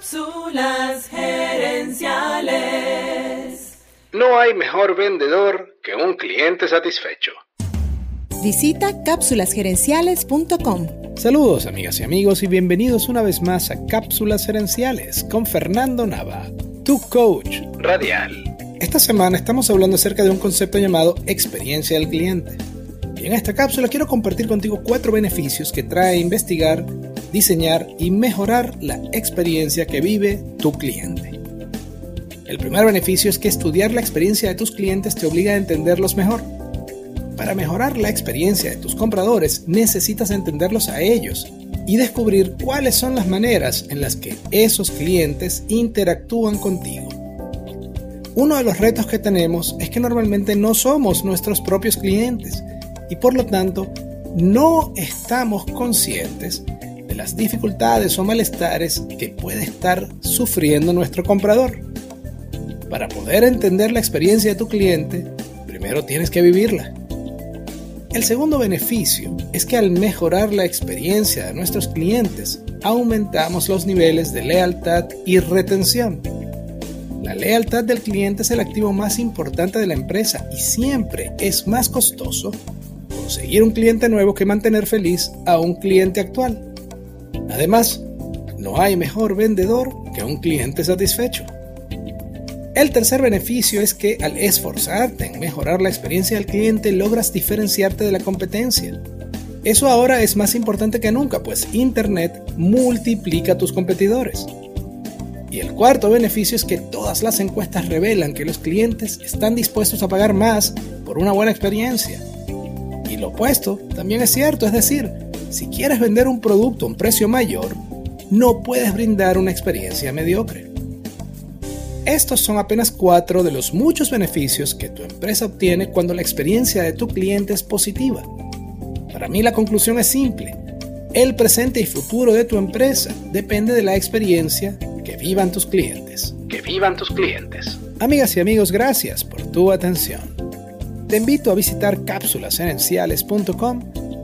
Cápsulas gerenciales. No hay mejor vendedor que un cliente satisfecho. Visita cápsulasgerenciales.com. Saludos amigas y amigos y bienvenidos una vez más a Cápsulas Gerenciales con Fernando Nava, tu coach radial. Esta semana estamos hablando acerca de un concepto llamado experiencia del cliente. Y en esta cápsula quiero compartir contigo cuatro beneficios que trae investigar diseñar y mejorar la experiencia que vive tu cliente. El primer beneficio es que estudiar la experiencia de tus clientes te obliga a entenderlos mejor. Para mejorar la experiencia de tus compradores necesitas entenderlos a ellos y descubrir cuáles son las maneras en las que esos clientes interactúan contigo. Uno de los retos que tenemos es que normalmente no somos nuestros propios clientes y por lo tanto no estamos conscientes las dificultades o malestares que puede estar sufriendo nuestro comprador. Para poder entender la experiencia de tu cliente, primero tienes que vivirla. El segundo beneficio es que al mejorar la experiencia de nuestros clientes, aumentamos los niveles de lealtad y retención. La lealtad del cliente es el activo más importante de la empresa y siempre es más costoso conseguir un cliente nuevo que mantener feliz a un cliente actual. Además, no hay mejor vendedor que un cliente satisfecho. El tercer beneficio es que al esforzarte en mejorar la experiencia del cliente logras diferenciarte de la competencia. Eso ahora es más importante que nunca, pues Internet multiplica tus competidores. Y el cuarto beneficio es que todas las encuestas revelan que los clientes están dispuestos a pagar más por una buena experiencia. Y lo opuesto también es cierto, es decir, si quieres vender un producto a un precio mayor, no puedes brindar una experiencia mediocre. Estos son apenas cuatro de los muchos beneficios que tu empresa obtiene cuando la experiencia de tu cliente es positiva. Para mí la conclusión es simple. El presente y futuro de tu empresa depende de la experiencia que vivan tus clientes. Que vivan tus clientes. Amigas y amigos, gracias por tu atención. Te invito a visitar cápsulasenenciales.com